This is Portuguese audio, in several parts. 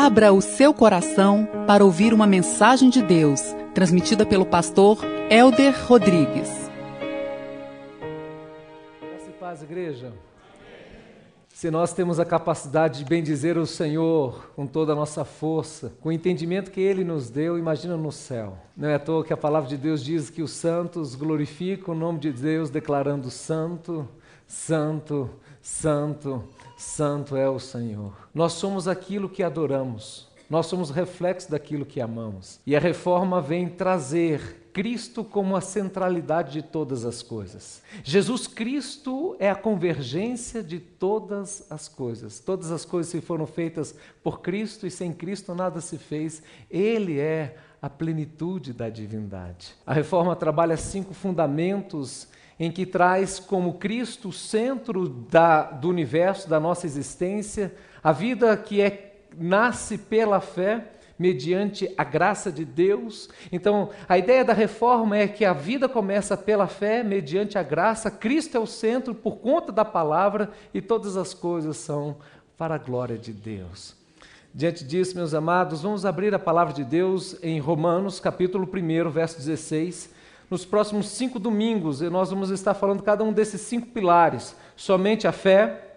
Abra o seu coração para ouvir uma mensagem de Deus, transmitida pelo pastor Elder Rodrigues. Graça e paz, igreja. Se nós temos a capacidade de bendizer o Senhor com toda a nossa força, com o entendimento que Ele nos deu, imagina no céu. Não é à toa que a palavra de Deus diz que os santos glorificam o nome de Deus, declarando santo, santo, santo, santo é o Senhor. Nós somos aquilo que adoramos. Nós somos reflexo daquilo que amamos. E a reforma vem trazer Cristo como a centralidade de todas as coisas. Jesus Cristo é a convergência de todas as coisas. Todas as coisas se foram feitas por Cristo e sem Cristo nada se fez. Ele é a plenitude da divindade. A reforma trabalha cinco fundamentos em que traz como Cristo o centro da, do universo, da nossa existência, a vida que é nasce pela fé, mediante a graça de Deus. Então, a ideia da reforma é que a vida começa pela fé, mediante a graça. Cristo é o centro por conta da palavra e todas as coisas são para a glória de Deus. Diante disso, meus amados, vamos abrir a palavra de Deus em Romanos, capítulo 1, verso 16. Nos próximos cinco domingos, nós vamos estar falando cada um desses cinco pilares: somente a fé,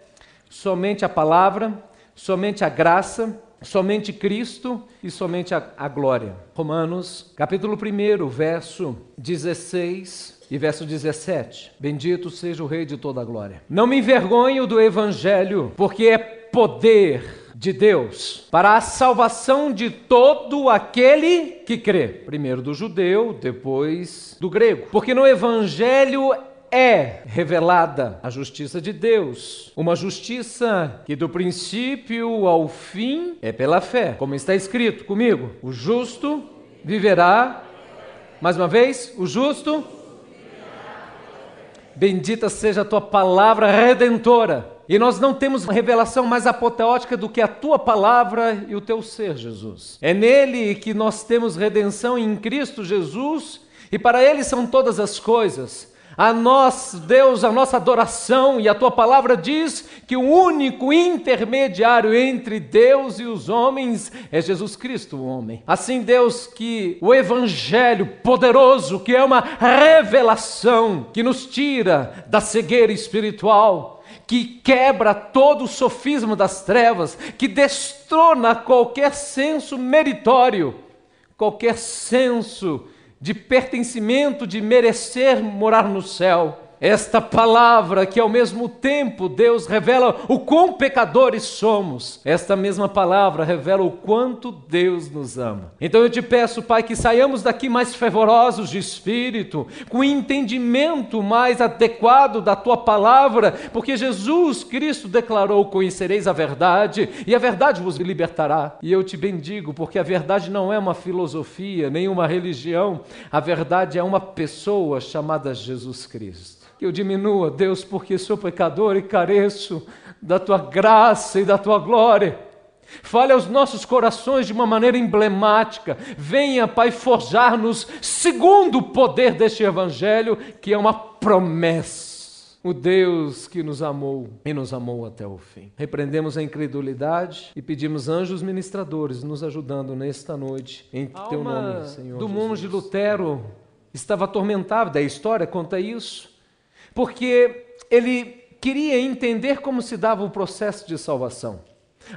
somente a palavra, somente a graça, somente Cristo e somente a, a, glória. Romanos, capítulo 1, verso 16 e verso 17. Bendito seja o Rei de toda a glória. Não me envergonho do Evangelho, porque é poder de Deus para a salvação de todo aquele que crê. Primeiro do judeu, depois do grego. Porque no Evangelho é revelada a justiça de Deus, uma justiça que do princípio ao fim é pela fé, como está escrito comigo: o justo viverá. Mais uma vez, o justo. Bendita seja a tua palavra redentora. E nós não temos revelação mais apoteótica do que a tua palavra e o teu ser, Jesus. É nele que nós temos redenção em Cristo Jesus, e para ele são todas as coisas. A nós, Deus, a nossa adoração, e a tua palavra diz que o único intermediário entre Deus e os homens é Jesus Cristo, o homem. Assim, Deus, que o evangelho poderoso, que é uma revelação que nos tira da cegueira espiritual, que quebra todo o sofisma das trevas, que destrona qualquer senso meritório, qualquer senso de pertencimento, de merecer morar no céu. Esta palavra que ao mesmo tempo Deus revela o quão pecadores somos, esta mesma palavra revela o quanto Deus nos ama. Então eu te peço, Pai, que saiamos daqui mais fervorosos de espírito, com entendimento mais adequado da tua palavra, porque Jesus Cristo declarou: Conhecereis a verdade, e a verdade vos libertará. E eu te bendigo, porque a verdade não é uma filosofia, nem uma religião, a verdade é uma pessoa chamada Jesus Cristo que eu diminua, Deus, porque sou pecador e careço da tua graça e da tua glória. Fale aos nossos corações de uma maneira emblemática. Venha, Pai, forjar-nos segundo o poder deste Evangelho, que é uma promessa. O Deus que nos amou e nos amou até o fim. Repreendemos a incredulidade e pedimos anjos ministradores nos ajudando nesta noite. Em teu nome, Senhor. Do Jesus. monge Lutero estava atormentado, a história conta isso porque ele queria entender como se dava o processo de salvação.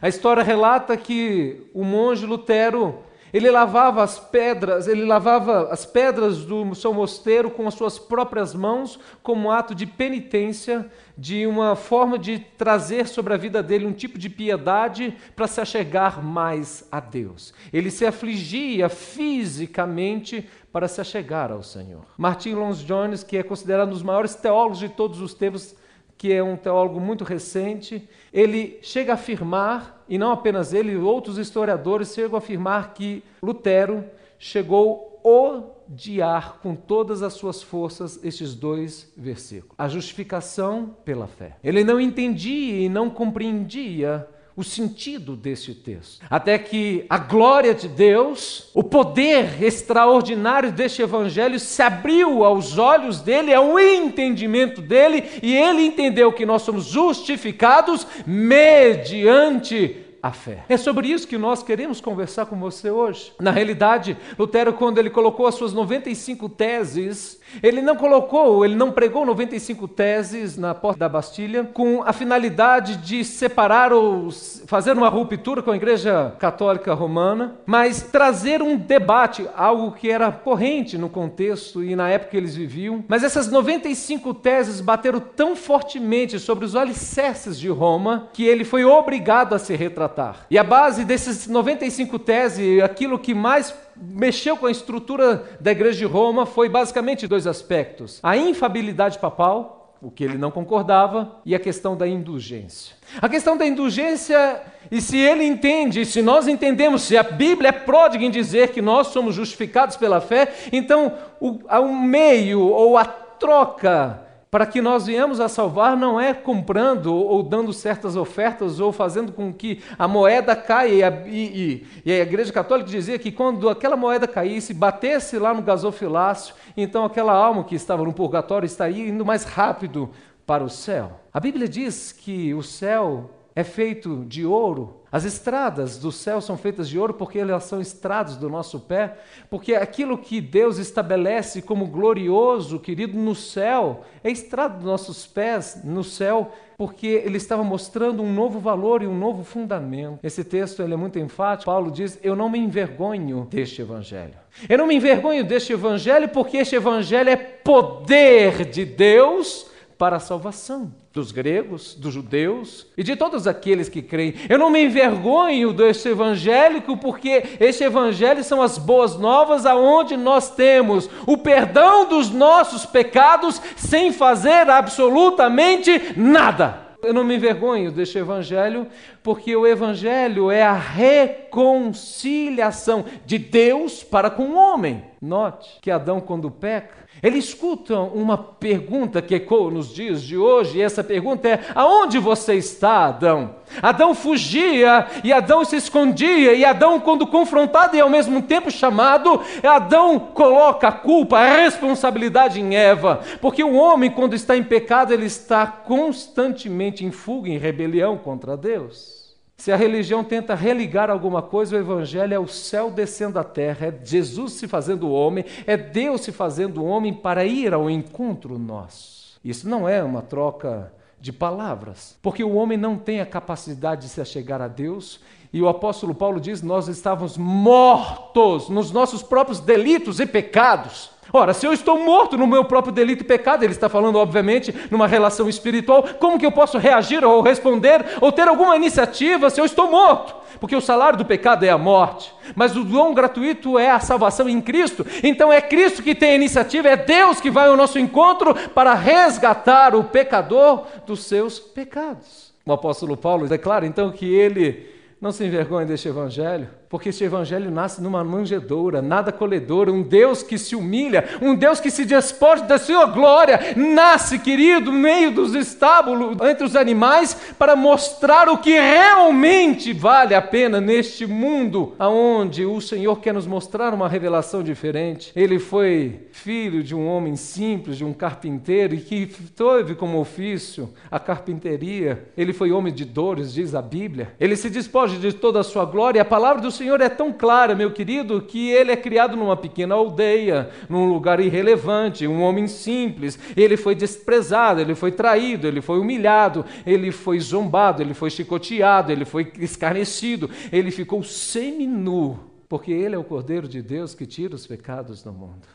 A história relata que o monge Lutero, ele lavava as pedras, ele lavava as pedras do seu mosteiro com as suas próprias mãos, como ato de penitência, de uma forma de trazer sobre a vida dele um tipo de piedade para se achegar mais a Deus. Ele se afligia fisicamente para se achegar ao Senhor. Martin Lloyd Jones, que é considerado um dos maiores teólogos de todos os tempos, que é um teólogo muito recente, ele chega a afirmar, e não apenas ele, outros historiadores chegam a afirmar que Lutero chegou a odiar com todas as suas forças estes dois versículos. A justificação pela fé. Ele não entendia e não compreendia o sentido desse texto. Até que a glória de Deus, o poder extraordinário deste evangelho se abriu aos olhos dele, ao entendimento dele, e ele entendeu que nós somos justificados mediante a fé. É sobre isso que nós queremos conversar com você hoje. Na realidade, Lutero, quando ele colocou as suas 95 teses, ele não colocou, ele não pregou 95 teses na porta da Bastilha com a finalidade de separar ou fazer uma ruptura com a Igreja Católica Romana, mas trazer um debate, algo que era corrente no contexto e na época que eles viviam. Mas essas 95 teses bateram tão fortemente sobre os alicerces de Roma que ele foi obrigado a se retratar. E a base desses 95 teses, aquilo que mais mexeu com a estrutura da igreja de Roma foi basicamente dois aspectos: a infabilidade papal, o que ele não concordava, e a questão da indulgência. A questão da indulgência, e se ele entende, se nós entendemos, se a Bíblia é pródiga em dizer que nós somos justificados pela fé, então o, o meio ou a troca para que nós viemos a salvar não é comprando ou dando certas ofertas ou fazendo com que a moeda caia. E, e, e a Igreja Católica dizia que quando aquela moeda caísse, batesse lá no gasofilácio, então aquela alma que estava no purgatório estaria indo mais rápido para o céu. A Bíblia diz que o céu é feito de ouro. As estradas do céu são feitas de ouro porque elas são estradas do nosso pé, porque aquilo que Deus estabelece como glorioso, querido, no céu, é estrada dos nossos pés no céu, porque ele estava mostrando um novo valor e um novo fundamento. Esse texto ele é muito enfático. Paulo diz: Eu não me envergonho deste evangelho. Eu não me envergonho deste evangelho porque este evangelho é poder de Deus para a salvação dos gregos, dos judeus e de todos aqueles que creem. Eu não me envergonho deste evangélico, porque este evangelho são as boas novas aonde nós temos o perdão dos nossos pecados sem fazer absolutamente nada. Eu não me envergonho deste evangelho, porque o evangelho é a reconciliação de Deus para com o homem. Note que Adão, quando peca, ele escuta uma pergunta que ecoa nos dias de hoje, e essa pergunta é: aonde você está, Adão? Adão fugia e Adão se escondia, e Adão, quando confrontado e ao mesmo tempo chamado, Adão coloca a culpa, a responsabilidade em Eva, porque o homem, quando está em pecado, ele está constantemente em fuga, em rebelião contra Deus. Se a religião tenta religar alguma coisa, o Evangelho é o céu descendo à terra, é Jesus se fazendo homem, é Deus se fazendo homem para ir ao encontro nosso. Isso não é uma troca de palavras, porque o homem não tem a capacidade de se achegar a Deus, e o apóstolo Paulo diz: Nós estávamos mortos nos nossos próprios delitos e pecados. Ora, se eu estou morto no meu próprio delito e pecado, ele está falando, obviamente, numa relação espiritual, como que eu posso reagir ou responder ou ter alguma iniciativa se eu estou morto? Porque o salário do pecado é a morte, mas o dom gratuito é a salvação em Cristo. Então é Cristo que tem a iniciativa, é Deus que vai ao nosso encontro para resgatar o pecador dos seus pecados. O apóstolo Paulo declara então que ele não se envergonha deste evangelho porque este evangelho nasce numa manjedoura, nada colhedora, um Deus que se humilha, um Deus que se despoja da sua glória, nasce, querido, no meio dos estábulos, entre os animais, para mostrar o que realmente vale a pena neste mundo, aonde o Senhor quer nos mostrar uma revelação diferente. Ele foi filho de um homem simples, de um carpinteiro, e que teve como ofício a carpinteria. Ele foi homem de dores, diz a Bíblia. Ele se despoja de toda a sua glória, a palavra do Senhor Senhor é tão clara, meu querido, que ele é criado numa pequena aldeia, num lugar irrelevante, um homem simples. Ele foi desprezado, ele foi traído, ele foi humilhado, ele foi zombado, ele foi chicoteado, ele foi escarnecido, ele ficou seminu, porque ele é o Cordeiro de Deus que tira os pecados do mundo.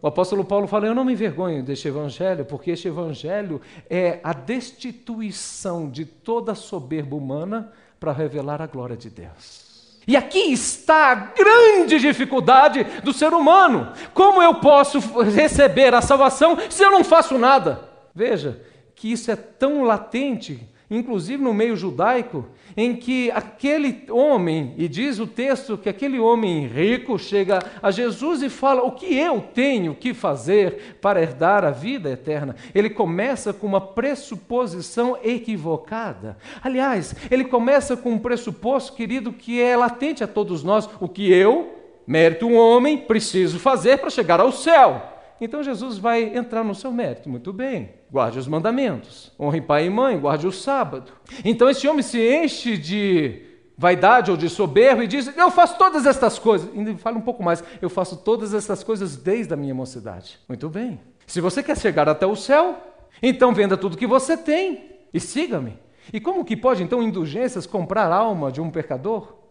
O apóstolo Paulo fala: Eu não me envergonho deste evangelho, porque este evangelho é a destituição de toda soberba humana para revelar a glória de Deus. E aqui está a grande dificuldade do ser humano. Como eu posso receber a salvação se eu não faço nada? Veja que isso é tão latente inclusive no meio judaico, em que aquele homem, e diz o texto que aquele homem rico chega a Jesus e fala: O que eu tenho que fazer para herdar a vida eterna? Ele começa com uma pressuposição equivocada. Aliás, ele começa com um pressuposto, querido, que é latente a todos nós: o que eu, mérito um homem, preciso fazer para chegar ao céu. Então Jesus vai entrar no seu mérito. Muito bem, guarde os mandamentos. Honre pai e mãe, guarde o sábado. Então esse homem se enche de vaidade ou de soberba e diz: Eu faço todas estas coisas. E fala um pouco mais: Eu faço todas estas coisas desde a minha mocidade. Muito bem. Se você quer chegar até o céu, então venda tudo que você tem e siga-me. E como que pode então indulgências comprar a alma de um pecador?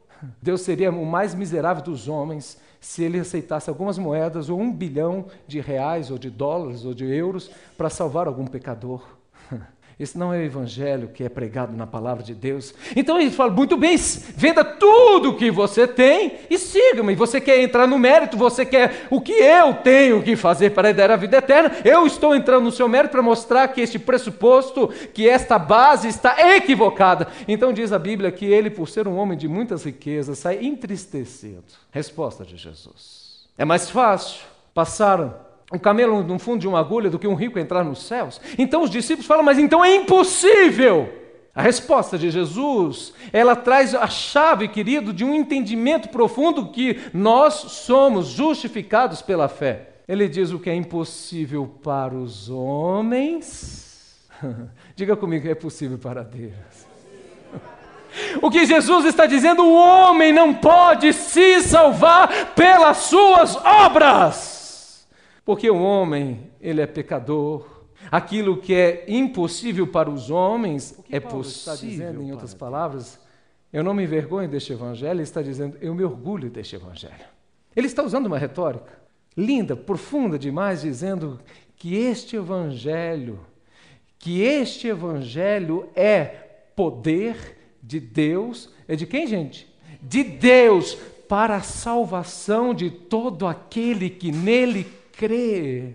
Deus seria o mais miserável dos homens se ele aceitasse algumas moedas ou um bilhão de reais ou de dólares ou de euros para salvar algum pecador. Esse não é o evangelho que é pregado na palavra de Deus. Então ele fala: muito bem, venda tudo que você tem e siga-me. Você quer entrar no mérito, você quer o que eu tenho que fazer para dar a vida eterna. Eu estou entrando no seu mérito para mostrar que este pressuposto, que esta base está equivocada. Então diz a Bíblia que ele, por ser um homem de muitas riquezas, sai entristecido. Resposta de Jesus. É mais fácil passar um camelo no fundo de uma agulha do que um rico entrar nos céus. Então os discípulos falam, mas então é impossível. A resposta de Jesus, ela traz a chave, querido, de um entendimento profundo que nós somos justificados pela fé. Ele diz o que é impossível para os homens. Diga comigo, é possível para Deus. O que Jesus está dizendo, o homem não pode se salvar pelas suas obras. Porque o homem, ele é pecador. Aquilo que é impossível para os homens é Paulo possível. Está dizendo, em outras palavras, eu não me envergonho deste evangelho, ele está dizendo, eu me orgulho deste evangelho. Ele está usando uma retórica linda, profunda demais, dizendo que este evangelho, que este evangelho é poder de Deus, é de quem, gente? De Deus para a salvação de todo aquele que nele crê.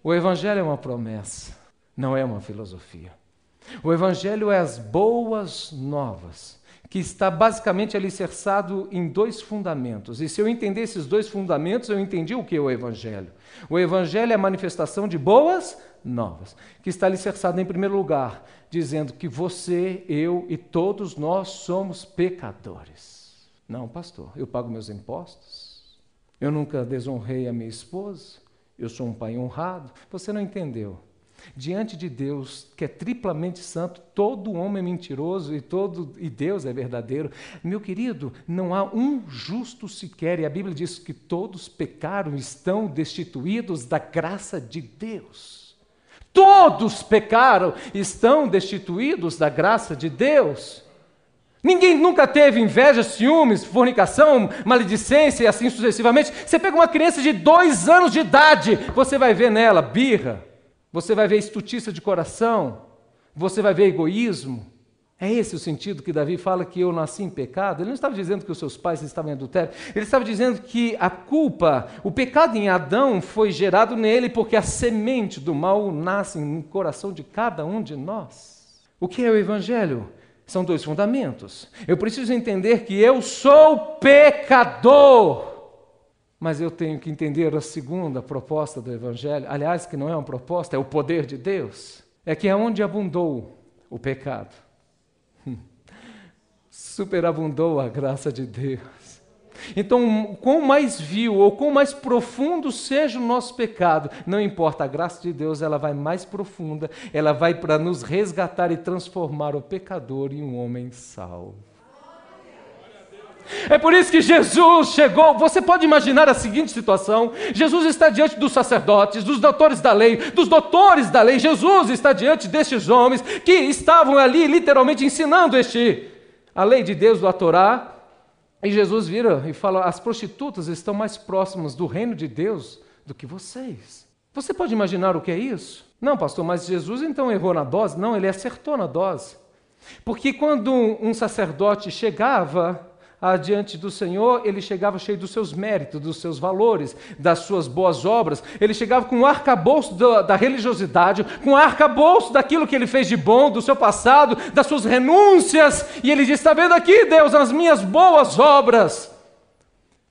O Evangelho é uma promessa, não é uma filosofia. O Evangelho é as boas novas, que está basicamente alicerçado em dois fundamentos. E se eu entender esses dois fundamentos, eu entendi o que é o Evangelho. O Evangelho é a manifestação de boas novas, que está alicerçado em primeiro lugar, dizendo que você, eu e todos nós somos pecadores. Não, pastor, eu pago meus impostos, eu nunca desonrei a minha esposa, eu sou um pai honrado. Você não entendeu. Diante de Deus, que é triplamente santo, todo homem é mentiroso e todo e Deus é verdadeiro. Meu querido, não há um justo sequer, e a Bíblia diz que todos pecaram, estão destituídos da graça de Deus. Todos pecaram, estão destituídos da graça de Deus. Ninguém nunca teve inveja, ciúmes, fornicação, maledicência e assim sucessivamente. Você pega uma criança de dois anos de idade, você vai ver nela birra, você vai ver estutiça de coração, você vai ver egoísmo. É esse o sentido que Davi fala que eu nasci em pecado? Ele não estava dizendo que os seus pais estavam em adultério, ele estava dizendo que a culpa, o pecado em Adão foi gerado nele porque a semente do mal nasce no coração de cada um de nós. O que é o Evangelho? São dois fundamentos. Eu preciso entender que eu sou pecador. Mas eu tenho que entender a segunda proposta do Evangelho, aliás, que não é uma proposta, é o poder de Deus. É que é onde abundou o pecado, superabundou a graça de Deus. Então, quão mais vil ou quão mais profundo seja o nosso pecado, não importa, a graça de Deus ela vai mais profunda, ela vai para nos resgatar e transformar o pecador em um homem salvo. É por isso que Jesus chegou. Você pode imaginar a seguinte situação: Jesus está diante dos sacerdotes, dos doutores da lei, dos doutores da lei. Jesus está diante destes homens que estavam ali literalmente ensinando este a lei de Deus, do Torá, e Jesus vira e fala: as prostitutas estão mais próximas do reino de Deus do que vocês. Você pode imaginar o que é isso? Não, pastor, mas Jesus então errou na dose? Não, ele acertou na dose. Porque quando um sacerdote chegava adiante do Senhor, ele chegava cheio dos seus méritos, dos seus valores, das suas boas obras. Ele chegava com um arcabouço da, da religiosidade, com um arcabouço daquilo que ele fez de bom, do seu passado, das suas renúncias. E ele diz: Está vendo aqui, Deus, as minhas boas obras.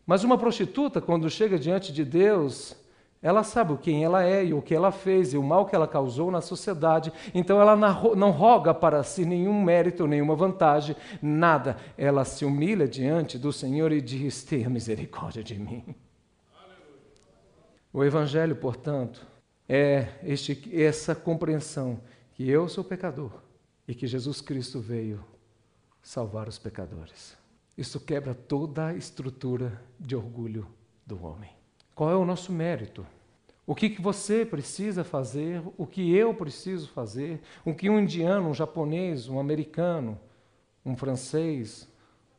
Mas uma prostituta, quando chega diante de Deus, ela sabe quem ela é e o que ela fez e o mal que ela causou na sociedade. Então ela não roga para si nenhum mérito, nenhuma vantagem, nada. Ela se humilha diante do Senhor e diz: Tenha misericórdia de mim. O Evangelho, portanto, é este, essa compreensão que eu sou pecador e que Jesus Cristo veio salvar os pecadores. Isso quebra toda a estrutura de orgulho do homem. Qual é o nosso mérito? O que, que você precisa fazer, o que eu preciso fazer, o que um indiano, um japonês, um americano, um francês,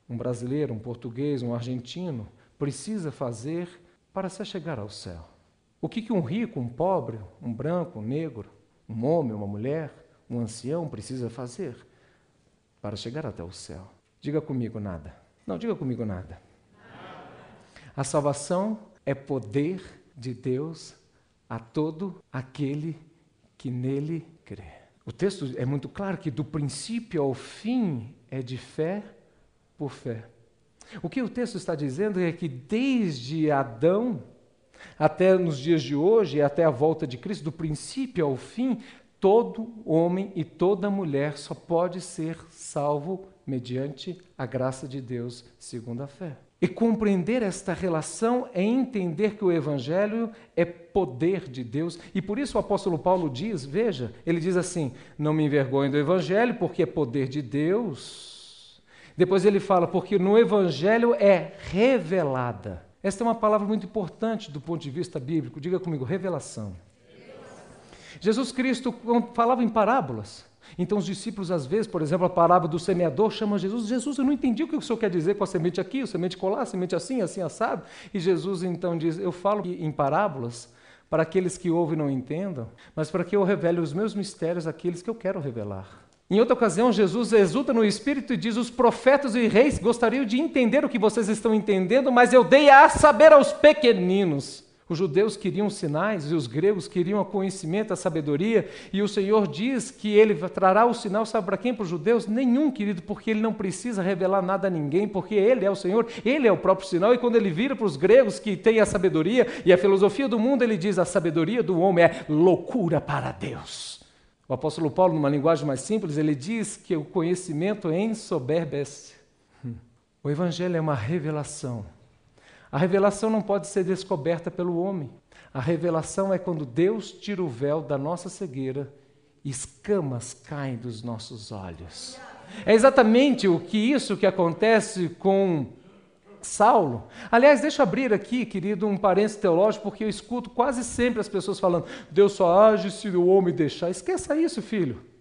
um brasileiro, um português, um argentino precisa fazer para se chegar ao céu. O que, que um rico, um pobre, um branco, um negro, um homem, uma mulher, um ancião precisa fazer para chegar até o céu? Diga comigo nada. Não, diga comigo nada. A salvação é poder de Deus a todo aquele que nele crê. O texto é muito claro que do princípio ao fim é de fé por fé. O que o texto está dizendo é que desde Adão até nos dias de hoje, até a volta de Cristo, do princípio ao fim, todo homem e toda mulher só pode ser salvo mediante a graça de Deus, segundo a fé. E compreender esta relação é entender que o Evangelho é poder de Deus. E por isso o apóstolo Paulo diz: veja, ele diz assim: não me envergonhe do Evangelho, porque é poder de Deus. Depois ele fala: porque no Evangelho é revelada. Esta é uma palavra muito importante do ponto de vista bíblico. Diga comigo: revelação. Jesus Cristo falava em parábolas. Então os discípulos, às vezes, por exemplo, a parábola do semeador chama Jesus, Jesus, eu não entendi o que o senhor quer dizer com a semente aqui, a semente colar, a semente assim, assim, assado. E Jesus então diz, eu falo em parábolas para aqueles que ouvem e não entendam, mas para que eu revele os meus mistérios àqueles que eu quero revelar. Em outra ocasião, Jesus exulta no Espírito e diz: Os profetas e reis gostariam de entender o que vocês estão entendendo, mas eu dei a saber aos pequeninos. Os judeus queriam sinais e os gregos queriam o conhecimento, a sabedoria, e o Senhor diz que ele trará o sinal, sabe para quem? Para os judeus? Nenhum, querido, porque ele não precisa revelar nada a ninguém, porque ele é o Senhor, ele é o próprio sinal, e quando ele vira para os gregos que têm a sabedoria e a filosofia do mundo, ele diz: a sabedoria do homem é loucura para Deus. O apóstolo Paulo, numa linguagem mais simples, ele diz que o conhecimento ensoberbece. O evangelho é uma revelação a revelação não pode ser descoberta pelo homem. A revelação é quando Deus tira o véu da nossa cegueira e escamas caem dos nossos olhos. É exatamente o que isso que acontece com Saulo. Aliás, deixa eu abrir aqui, querido, um parênteses teológico, porque eu escuto quase sempre as pessoas falando: Deus só age se o homem deixar. Esqueça isso, filho.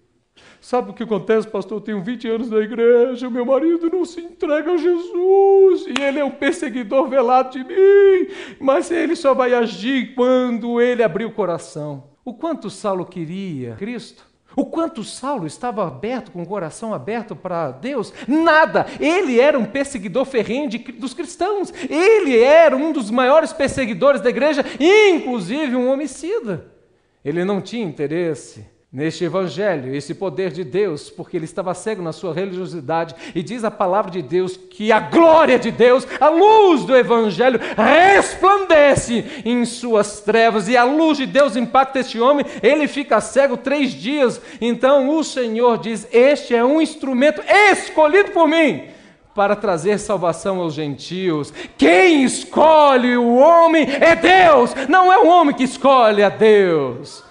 Sabe o que acontece, pastor? Eu tenho 20 anos na igreja, meu marido não se entrega a Jesus, e ele é um perseguidor velado de mim, mas ele só vai agir quando ele abrir o coração. O quanto Saulo queria Cristo? O quanto Saulo estava aberto, com o coração aberto para Deus? Nada! Ele era um perseguidor ferrenho de, dos cristãos. Ele era um dos maiores perseguidores da igreja, inclusive um homicida. Ele não tinha interesse neste evangelho, esse poder de Deus, porque ele estava cego na sua religiosidade, e diz a palavra de Deus que a glória de Deus, a luz do evangelho resplandece em suas trevas, e a luz de Deus impacta este homem, ele fica cego três dias. Então o Senhor diz: Este é um instrumento escolhido por mim para trazer salvação aos gentios. Quem escolhe o homem é Deus, não é o homem que escolhe a Deus.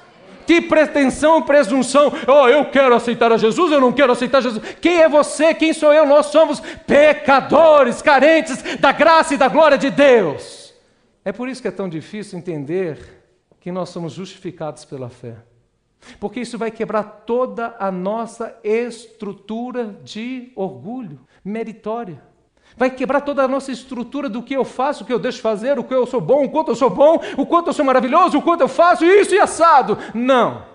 Que pretensão, presunção. Oh, eu quero aceitar a Jesus, eu não quero aceitar Jesus. Quem é você? Quem sou eu? Nós somos pecadores, carentes da graça e da glória de Deus. É por isso que é tão difícil entender que nós somos justificados pela fé. Porque isso vai quebrar toda a nossa estrutura de orgulho meritória. Vai quebrar toda a nossa estrutura do que eu faço, o que eu deixo fazer, o que eu sou bom, o quanto eu sou bom, o quanto eu sou maravilhoso, o quanto eu faço isso e assado. Não.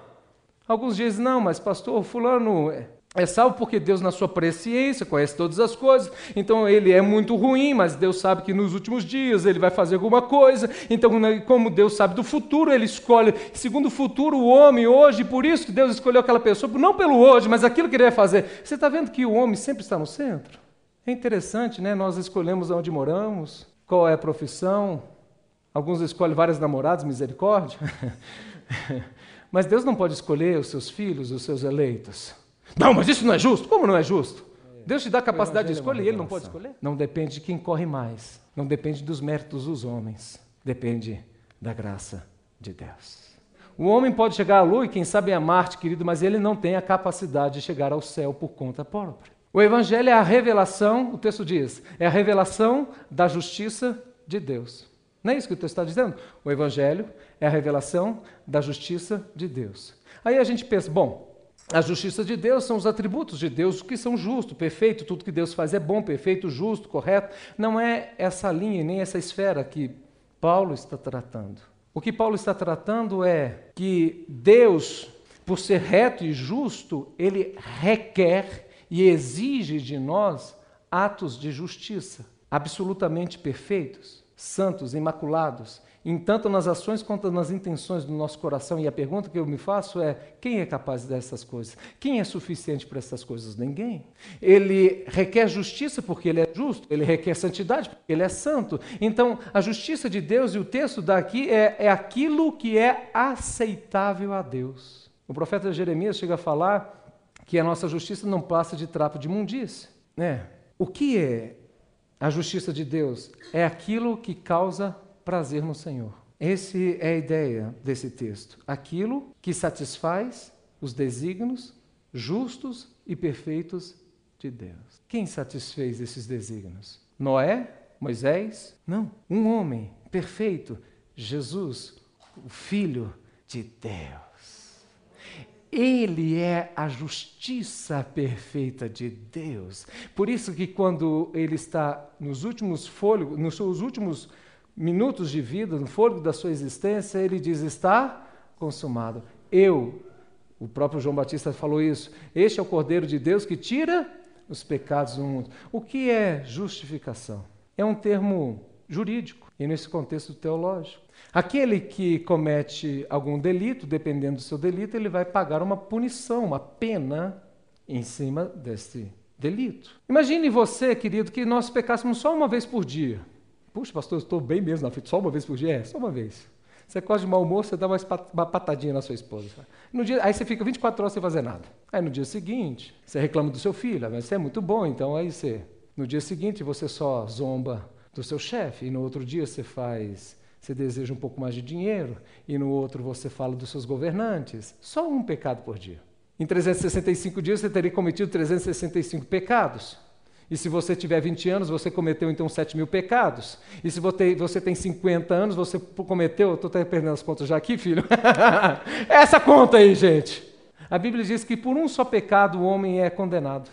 Alguns dizem, não, mas pastor, fulano é, é salvo porque Deus, na sua presciência, conhece todas as coisas. Então ele é muito ruim, mas Deus sabe que nos últimos dias ele vai fazer alguma coisa. Então, né, como Deus sabe do futuro, ele escolhe, segundo o futuro, o homem hoje. Por isso que Deus escolheu aquela pessoa, não pelo hoje, mas aquilo que ele vai fazer. Você está vendo que o homem sempre está no centro? É interessante, né? Nós escolhemos onde moramos, qual é a profissão. Alguns escolhem várias namoradas, misericórdia. mas Deus não pode escolher os seus filhos, os seus eleitos. Não, mas isso não é justo. Como não é justo? Deus te dá a capacidade de escolher e ele não pode escolher? Não depende de quem corre mais. Não depende dos méritos dos homens. Depende da graça de Deus. O homem pode chegar à lua e, quem sabe, a Marte, querido, mas ele não tem a capacidade de chegar ao céu por conta própria. O Evangelho é a revelação, o texto diz, é a revelação da justiça de Deus. Não é isso que o texto está dizendo? O Evangelho é a revelação da justiça de Deus. Aí a gente pensa, bom, a justiça de Deus são os atributos de Deus que são justos, perfeito, tudo que Deus faz é bom, perfeito, justo, correto. Não é essa linha nem essa esfera que Paulo está tratando. O que Paulo está tratando é que Deus, por ser reto e justo, ele requer e exige de nós atos de justiça absolutamente perfeitos, santos, imaculados, em tanto nas ações quanto nas intenções do nosso coração. E a pergunta que eu me faço é: quem é capaz dessas coisas? Quem é suficiente para essas coisas? Ninguém. Ele requer justiça porque ele é justo, ele requer santidade porque ele é santo. Então, a justiça de Deus, e o texto daqui é, é aquilo que é aceitável a Deus. O profeta Jeremias chega a falar que a nossa justiça não passa de trapo de imundície. Né? O que é a justiça de Deus? É aquilo que causa prazer no Senhor. Essa é a ideia desse texto. Aquilo que satisfaz os desígnios justos e perfeitos de Deus. Quem satisfez esses desígnios? Noé? Moisés? Não. Um homem perfeito, Jesus, o Filho de Deus. Ele é a justiça perfeita de Deus. Por isso que quando ele está nos últimos fôlegos, nos seus últimos minutos de vida, no fôlego da sua existência, ele diz: está consumado. Eu, o próprio João Batista falou isso, este é o Cordeiro de Deus que tira os pecados do mundo. O que é justificação? É um termo jurídico e nesse contexto teológico. Aquele que comete algum delito, dependendo do seu delito, ele vai pagar uma punição, uma pena em cima desse delito. Imagine você, querido, que nós pecássemos só uma vez por dia. Puxa, pastor, estou bem mesmo na frente, só uma vez por dia? É, só uma vez. Você quase de mau humor, você dá uma patadinha na sua esposa. No dia, aí você fica 24 horas sem fazer nada. Aí no dia seguinte, você reclama do seu filho, mas você é muito bom, então aí você. No dia seguinte, você só zomba do seu chefe, e no outro dia você faz. Você deseja um pouco mais de dinheiro, e no outro você fala dos seus governantes. Só um pecado por dia. Em 365 dias você teria cometido 365 pecados. E se você tiver 20 anos, você cometeu então 7 mil pecados. E se você tem 50 anos, você cometeu. Estou até perdendo as contas já aqui, filho. Essa conta aí, gente. A Bíblia diz que por um só pecado o homem é condenado.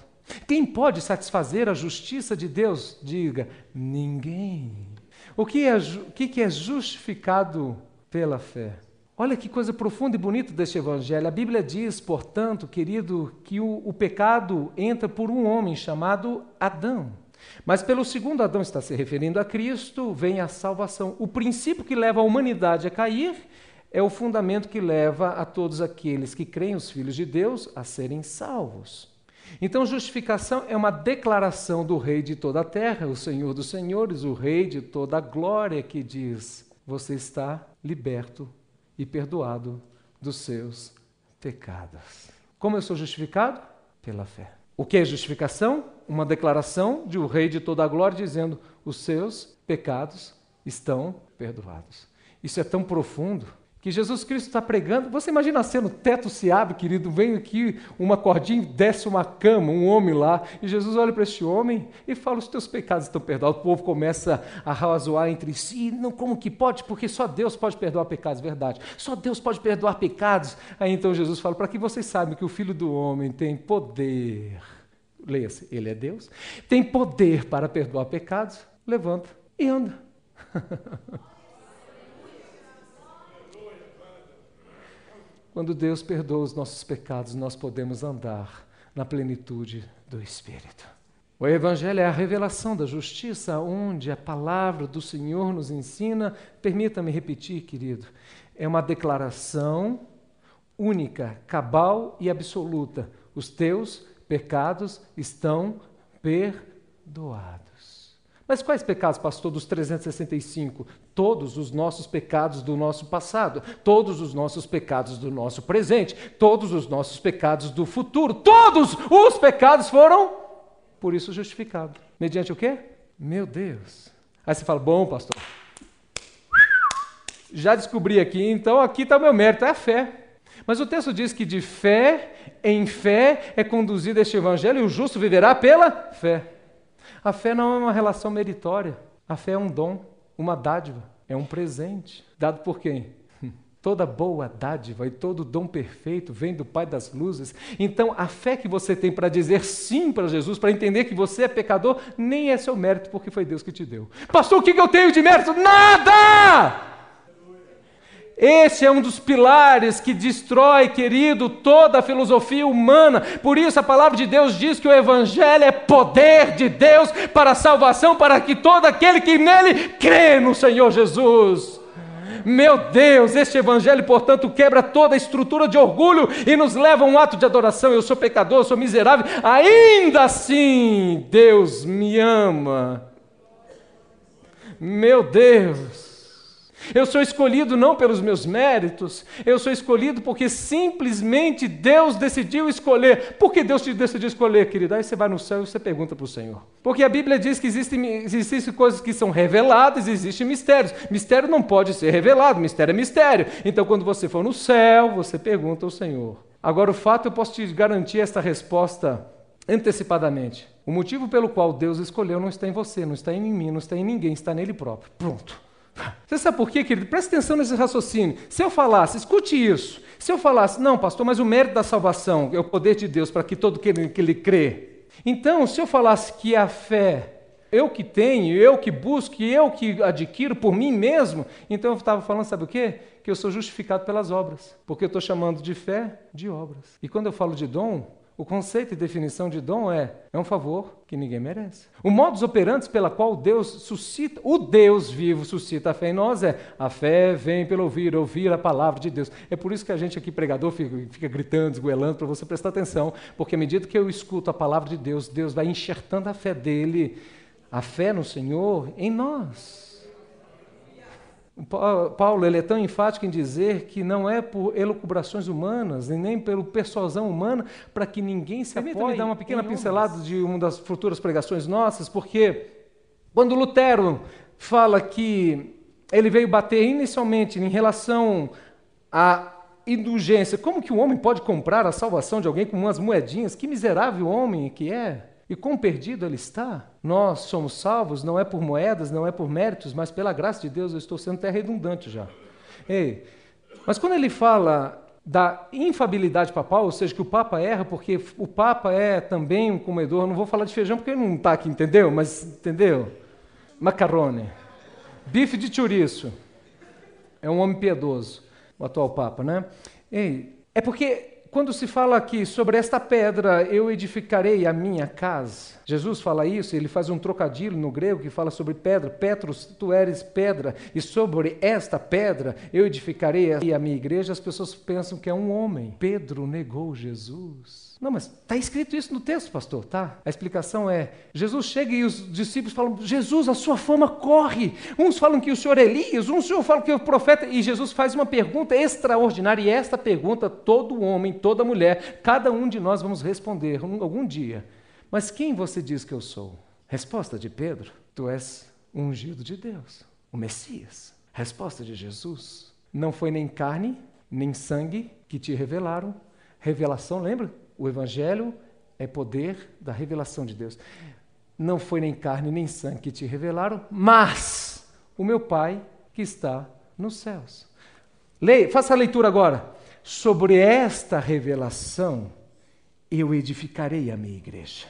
Quem pode satisfazer a justiça de Deus? Diga: ninguém. O que é, o que é justificado pela fé? Olha que coisa profunda e bonita deste evangelho. A Bíblia diz, portanto, querido, que o, o, pecado entra por um homem chamado Adão. Mas pelo segundo Adão está se referindo a Cristo, vem a salvação. O princípio que leva a humanidade a cair é o fundamento que leva a todos aqueles que creem os filhos de Deus a serem salvos. Então, justificação é uma declaração do Rei de toda a terra, o Senhor dos Senhores, o Rei de toda a glória, que diz: Você está liberto e perdoado dos seus pecados. Como eu sou justificado? Pela fé. O que é justificação? Uma declaração de o um Rei de toda a glória dizendo: os seus pecados estão perdoados. Isso é tão profundo que Jesus Cristo está pregando. Você imagina a cena, teto se abre, querido, vem aqui uma cordinha, desce uma cama, um homem lá, e Jesus olha para este homem e fala: Os teus pecados estão perdoados. O povo começa a razoar entre si: Não, como que pode? Porque só Deus pode perdoar pecados, verdade. Só Deus pode perdoar pecados. Aí então Jesus fala: Para que vocês saibam que o filho do homem tem poder. Leia-se, ele é Deus, tem poder para perdoar pecados, levanta e anda. Quando Deus perdoa os nossos pecados, nós podemos andar na plenitude do Espírito. O Evangelho é a revelação da justiça, onde a palavra do Senhor nos ensina. Permita-me repetir, querido, é uma declaração única, cabal e absoluta. Os teus pecados estão perdoados. Mas quais pecados, pastor, dos 365? Todos os nossos pecados do nosso passado, todos os nossos pecados do nosso presente, todos os nossos pecados do futuro, todos os pecados foram, por isso, justificados. Mediante o quê? Meu Deus. Aí você fala, bom, pastor, Já descobri aqui, então aqui está o meu mérito, é a fé. Mas o texto diz que de fé em fé é conduzido este evangelho e o justo viverá pela fé. A fé não é uma relação meritória. A fé é um dom, uma dádiva, é um presente. Dado por quem? Toda boa dádiva e todo dom perfeito vem do Pai das luzes. Então, a fé que você tem para dizer sim para Jesus, para entender que você é pecador, nem é seu mérito, porque foi Deus que te deu. Pastor, o que eu tenho de mérito? Nada! Esse é um dos pilares que destrói, querido, toda a filosofia humana. Por isso a palavra de Deus diz que o Evangelho é poder de Deus para a salvação, para que todo aquele que nele crê no Senhor Jesus. Meu Deus, este evangelho, portanto, quebra toda a estrutura de orgulho e nos leva a um ato de adoração. Eu sou pecador, eu sou miserável, ainda assim, Deus me ama. Meu Deus. Eu sou escolhido não pelos meus méritos, eu sou escolhido porque simplesmente Deus decidiu escolher. Por que Deus te decidiu escolher, querido? Aí você vai no céu e você pergunta para o Senhor. Porque a Bíblia diz que existem, existem coisas que são reveladas, existem mistérios. Mistério não pode ser revelado, mistério é mistério. Então, quando você for no céu, você pergunta ao Senhor. Agora, o fato, eu posso te garantir esta resposta antecipadamente. O motivo pelo qual Deus escolheu não está em você, não está em mim, não está em ninguém, está nele próprio. Pronto. Você sabe por quê, querido? Presta atenção nesse raciocínio. Se eu falasse, escute isso. Se eu falasse, não, pastor, mas o mérito da salvação é o poder de Deus para que todo aquele que ele crê. Então, se eu falasse que a fé, eu que tenho, eu que busco, eu que adquiro por mim mesmo, então eu estava falando, sabe o quê? Que eu sou justificado pelas obras. Porque eu estou chamando de fé de obras. E quando eu falo de dom, o conceito e definição de dom é é um favor que ninguém merece. O modus operandi pela qual Deus suscita, o Deus vivo suscita a fé em nós é a fé vem pelo ouvir, ouvir a palavra de Deus. É por isso que a gente aqui pregador fica, fica gritando, esgoelando para você prestar atenção, porque à medida que eu escuto a palavra de Deus, Deus vai enxertando a fé dele, a fé no Senhor em nós. Paulo ele é tão enfático em dizer que não é por elucubrações humanas, e nem pelo persuasão humana, para que ninguém se apoie. me dar uma pequena pincelada de uma das futuras pregações nossas, porque quando Lutero fala que ele veio bater inicialmente em relação à indulgência, como que o homem pode comprar a salvação de alguém com umas moedinhas? Que miserável homem que é! E quão perdido ele está? Nós somos salvos não é por moedas, não é por méritos, mas pela graça de Deus. Eu estou sendo até redundante já. Ei, mas quando ele fala da infabilidade papal, ou seja, que o Papa erra porque o Papa é também um comedor, não vou falar de feijão porque ele não está aqui, entendeu? Mas, entendeu? Macarrone. Bife de chouriço. É um homem piedoso, o atual Papa, né? Ei, é porque quando se fala aqui sobre esta pedra eu edificarei a minha casa, Jesus fala isso, ele faz um trocadilho no grego que fala sobre pedra, Petros, tu eres pedra, e sobre esta pedra eu edificarei a minha igreja. As pessoas pensam que é um homem. Pedro negou Jesus. Não, mas está escrito isso no texto, pastor, tá? A explicação é: Jesus chega e os discípulos falam, Jesus, a sua fama corre. Uns falam que o senhor é Elias, uns falam que é o profeta, e Jesus faz uma pergunta extraordinária, e esta pergunta todo homem, toda mulher, cada um de nós vamos responder algum dia. Mas quem você diz que eu sou? Resposta de Pedro: Tu és ungido de Deus, o Messias. Resposta de Jesus: Não foi nem carne, nem sangue que te revelaram. Revelação, lembra? O Evangelho é poder da revelação de Deus. Não foi nem carne nem sangue que te revelaram, mas o meu Pai que está nos céus. Leia, faça a leitura agora. Sobre esta revelação eu edificarei a minha igreja.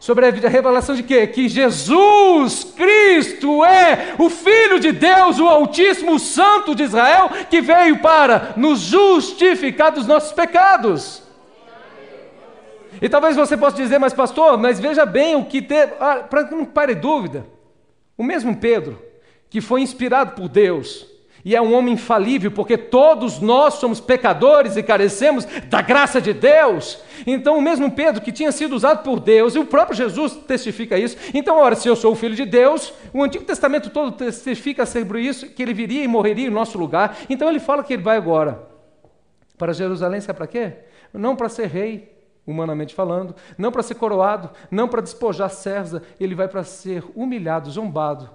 Sobre a revelação de quê? Que Jesus Cristo é o Filho de Deus, o Altíssimo, o Santo de Israel, que veio para nos justificar dos nossos pecados. E talvez você possa dizer, mas pastor, mas veja bem o que teve. Ah, para que não pare dúvida. O mesmo Pedro, que foi inspirado por Deus, e é um homem infalível, porque todos nós somos pecadores e carecemos da graça de Deus. Então, o mesmo Pedro que tinha sido usado por Deus, e o próprio Jesus testifica isso. Então, ora, se eu sou o filho de Deus, o Antigo Testamento todo testifica sobre isso, que ele viria e morreria em nosso lugar. Então, ele fala que ele vai agora para Jerusalém, sabe para quê? Não para ser rei, humanamente falando, não para ser coroado, não para despojar César, ele vai para ser humilhado, zombado,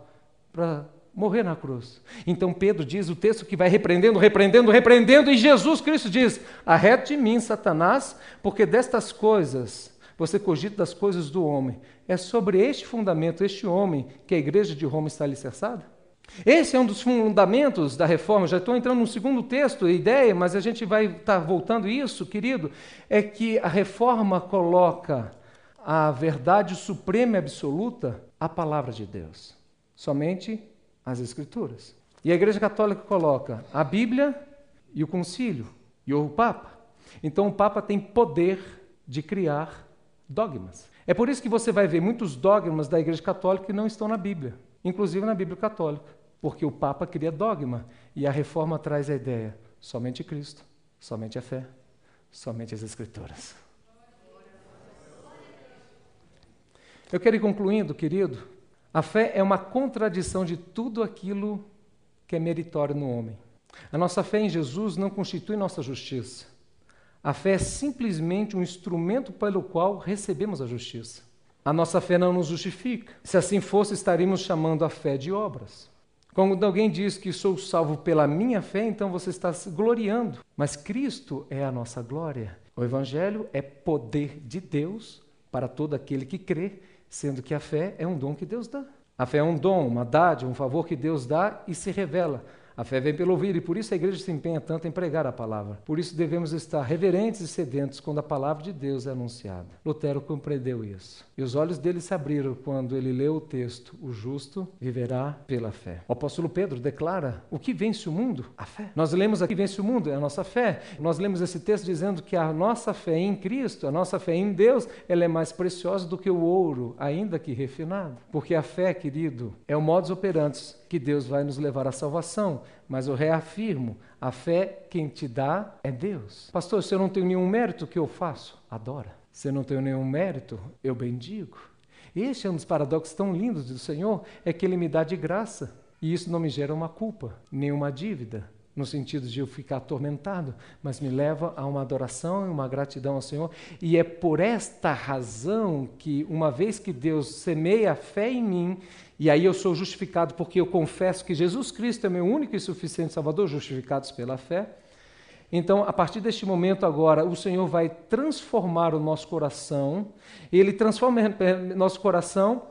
para morrer na cruz. Então Pedro diz o texto que vai repreendendo, repreendendo, repreendendo, e Jesus Cristo diz: Arrete de mim, Satanás, porque destas coisas você cogita das coisas do homem. É sobre este fundamento, este homem, que a igreja de Roma está alicerçada? Esse é um dos fundamentos da reforma. Já estou entrando no segundo texto, ideia, mas a gente vai estar voltando isso, querido, é que a reforma coloca a verdade suprema e absoluta, a palavra de Deus. Somente as Escrituras. E a Igreja Católica coloca a Bíblia e o concílio e o Papa. Então o Papa tem poder de criar dogmas. É por isso que você vai ver muitos dogmas da Igreja Católica que não estão na Bíblia, inclusive na Bíblia Católica, porque o Papa cria dogma e a reforma traz a ideia: somente Cristo, somente a fé, somente as Escrituras. Eu quero ir concluindo, querido, a fé é uma contradição de tudo aquilo que é meritório no homem. A nossa fé em Jesus não constitui nossa justiça. A fé é simplesmente um instrumento pelo qual recebemos a justiça. A nossa fé não nos justifica. Se assim fosse, estaríamos chamando a fé de obras. Quando alguém diz que sou salvo pela minha fé, então você está se gloriando. Mas Cristo é a nossa glória. O Evangelho é poder de Deus para todo aquele que crê sendo que a fé é um dom que Deus dá. A fé é um dom, uma dádiva, um favor que Deus dá e se revela. A fé vem pelo ouvir e por isso a igreja se empenha tanto em pregar a palavra. Por isso devemos estar reverentes e sedentos quando a palavra de Deus é anunciada. Lutero compreendeu isso. E os olhos dele se abriram quando ele leu o texto: O justo viverá pela fé. O apóstolo Pedro declara: O que vence o mundo? A fé. Nós lemos aqui: vence o mundo? É a nossa fé. Nós lemos esse texto dizendo que a nossa fé em Cristo, a nossa fé em Deus, ela é mais preciosa do que o ouro, ainda que refinado. Porque a fé, querido, é o modus operandi que Deus vai nos levar à salvação. Mas eu reafirmo: a fé quem te dá é Deus. Pastor, se eu não tenho nenhum mérito, o que eu faço? Adora. Se eu não tenho nenhum mérito, eu bendigo. Este é um dos paradoxos tão lindos do Senhor, é que Ele me dá de graça. E isso não me gera uma culpa, nem uma dívida, no sentido de eu ficar atormentado, mas me leva a uma adoração e uma gratidão ao Senhor. E é por esta razão que, uma vez que Deus semeia a fé em mim, e aí eu sou justificado porque eu confesso que Jesus Cristo é meu único e suficiente Salvador, justificados pela fé, então, a partir deste momento agora, o Senhor vai transformar o nosso coração, ele transforma nosso coração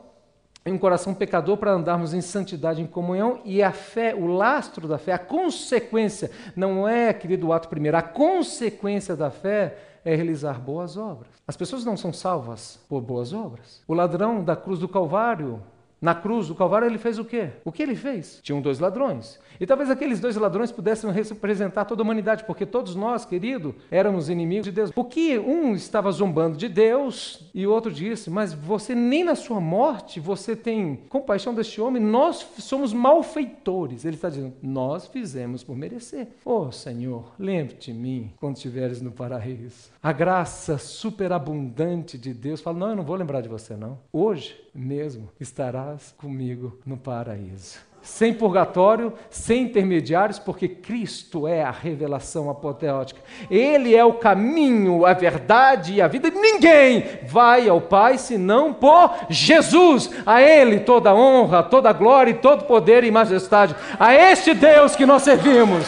em um coração pecador para andarmos em santidade, em comunhão, e a fé, o lastro da fé, a consequência, não é, querido, o ato primeiro, a consequência da fé é realizar boas obras. As pessoas não são salvas por boas obras. O ladrão da cruz do Calvário, na cruz do Calvário, ele fez o quê? O que ele fez? Tinham dois ladrões. E talvez aqueles dois ladrões pudessem representar toda a humanidade, porque todos nós, querido, éramos inimigos de Deus. Porque um estava zombando de Deus e o outro disse: Mas você nem na sua morte você tem compaixão deste homem, nós somos malfeitores. Ele está dizendo: Nós fizemos por merecer. Oh Senhor, lembre-te de mim quando estiveres no paraíso. A graça superabundante de Deus fala: Não, eu não vou lembrar de você, não. Hoje mesmo estarás comigo no paraíso sem purgatório, sem intermediários, porque Cristo é a revelação apoteótica. Ele é o caminho, a verdade e a vida. Ninguém vai ao Pai senão por Jesus. A Ele toda honra, toda glória e todo poder e majestade. A este Deus que nós servimos.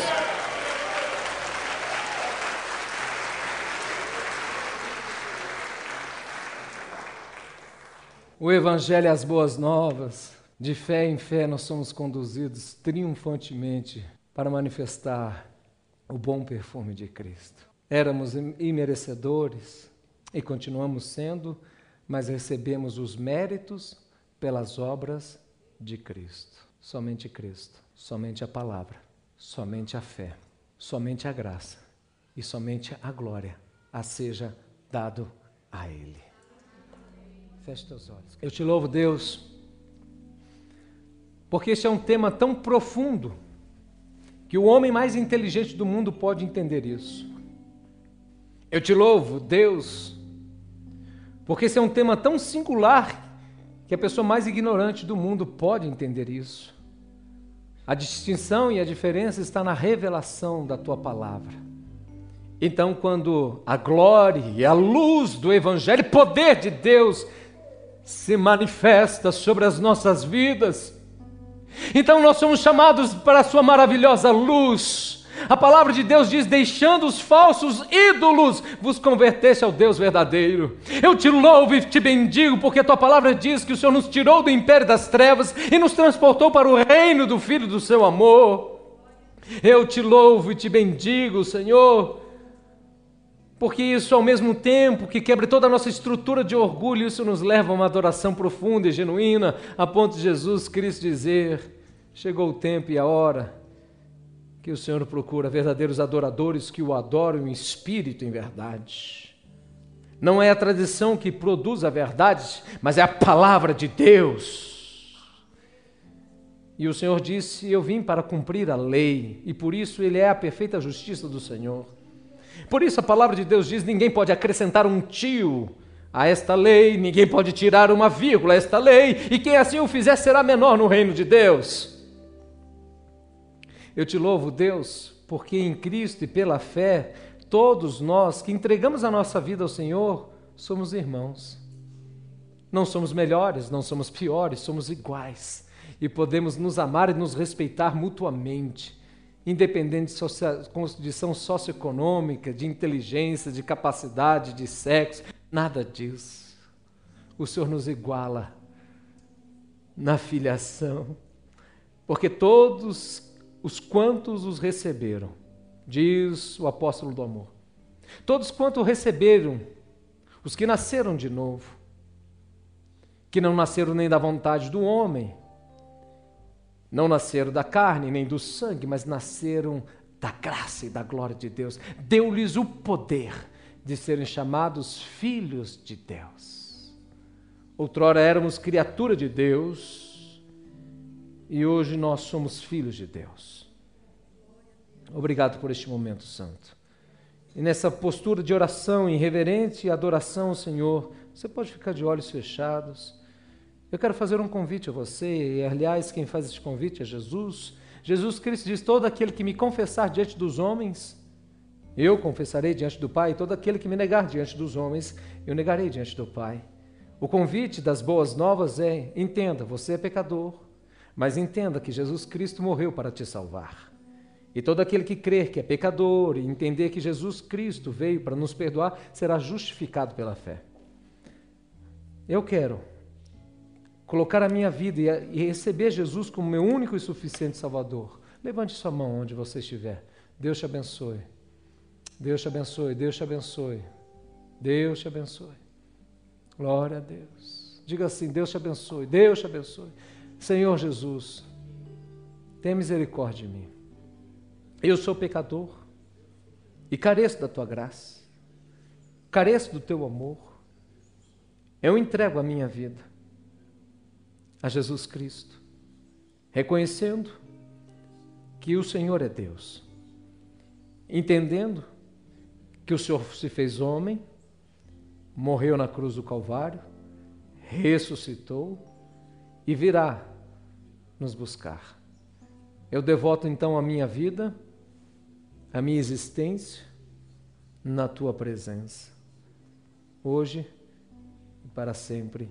O Evangelho é as boas novas de fé em fé, nós somos conduzidos triunfantemente para manifestar o bom perfume de Cristo. Éramos imerecedores e continuamos sendo, mas recebemos os méritos pelas obras de Cristo. Somente Cristo, somente a palavra, somente a fé, somente a graça e somente a glória a seja dado a Ele. Feche teus olhos. Eu te louvo, Deus porque este é um tema tão profundo que o homem mais inteligente do mundo pode entender isso. Eu te louvo, Deus, porque esse é um tema tão singular que a pessoa mais ignorante do mundo pode entender isso. A distinção e a diferença está na revelação da tua palavra. Então, quando a glória e a luz do Evangelho, poder de Deus, se manifesta sobre as nossas vidas, Então nós somos chamados para a sua maravilhosa luz. A palavra de Deus diz: deixando os falsos ídolos, vos converteste ao Deus verdadeiro. Eu te louvo e te bendigo, porque tua palavra diz que o Senhor nos tirou do império das trevas e nos transportou para o reino do Filho do seu amor. Eu te louvo e te bendigo, Senhor, porque isso, ao mesmo tempo que quebra toda a nossa estrutura de orgulho, isso nos leva a uma adoração profunda e genuína, a ponto de Jesus Cristo dizer: chegou o tempo e a hora que o Senhor procura verdadeiros adoradores que o adoram em espírito em verdade. Não é a tradição que produz a verdade, mas é a palavra de Deus. E o Senhor disse: Eu vim para cumprir a lei, e por isso ele é a perfeita justiça do Senhor. Por isso a palavra de Deus diz: ninguém pode acrescentar um tio a esta lei, ninguém pode tirar uma vírgula a esta lei, e quem assim o fizer será menor no reino de Deus. Eu te louvo, Deus, porque em Cristo e pela fé, todos nós que entregamos a nossa vida ao Senhor somos irmãos. Não somos melhores, não somos piores, somos iguais e podemos nos amar e nos respeitar mutuamente, independente de condição socioeconômica, de inteligência, de capacidade, de sexo, nada disso. O Senhor nos iguala na filiação, porque todos os quantos os receberam, diz o apóstolo do amor. Todos quantos receberam, os que nasceram de novo, que não nasceram nem da vontade do homem, não nasceram da carne nem do sangue, mas nasceram da graça e da glória de Deus. Deu-lhes o poder de serem chamados filhos de Deus. Outrora éramos criatura de Deus e hoje nós somos filhos de Deus. Obrigado por este momento santo. E nessa postura de oração irreverente e adoração ao Senhor, você pode ficar de olhos fechados. Eu quero fazer um convite a você, e aliás, quem faz este convite é Jesus. Jesus Cristo diz: Todo aquele que me confessar diante dos homens, eu confessarei diante do Pai, todo aquele que me negar diante dos homens, eu negarei diante do Pai. O convite das boas novas é: entenda, você é pecador, mas entenda que Jesus Cristo morreu para te salvar. E todo aquele que crer que é pecador e entender que Jesus Cristo veio para nos perdoar, será justificado pela fé. Eu quero colocar a minha vida e receber Jesus como meu único e suficiente Salvador, levante sua mão onde você estiver. Deus te abençoe. Deus te abençoe. Deus te abençoe. Deus te abençoe. Glória a Deus. Diga assim: Deus te abençoe. Deus te abençoe. Senhor Jesus, tenha misericórdia de mim. Eu sou pecador e careço da tua graça, careço do teu amor. Eu entrego a minha vida a Jesus Cristo, reconhecendo que o Senhor é Deus, entendendo que o Senhor se fez homem, morreu na cruz do Calvário, ressuscitou e virá nos buscar. Eu devoto então a minha vida, a minha existência na tua presença, hoje e para sempre,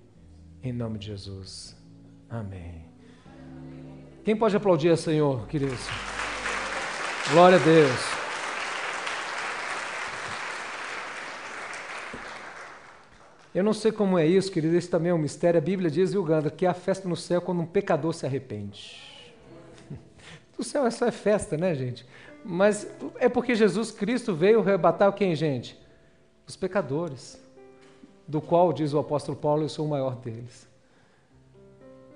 em nome de Jesus. Amém. Quem pode aplaudir ao Senhor, queridos? Glória a Deus. Eu não sei como é isso, querido, esse também é um mistério. A Bíblia diz, viu, Gandra, que é a festa no céu quando um pecador se arrepende. O céu é só é festa, né, gente? Mas é porque Jesus Cristo veio arrebatar quem, gente? Os pecadores, do qual, diz o apóstolo Paulo, eu sou o maior deles.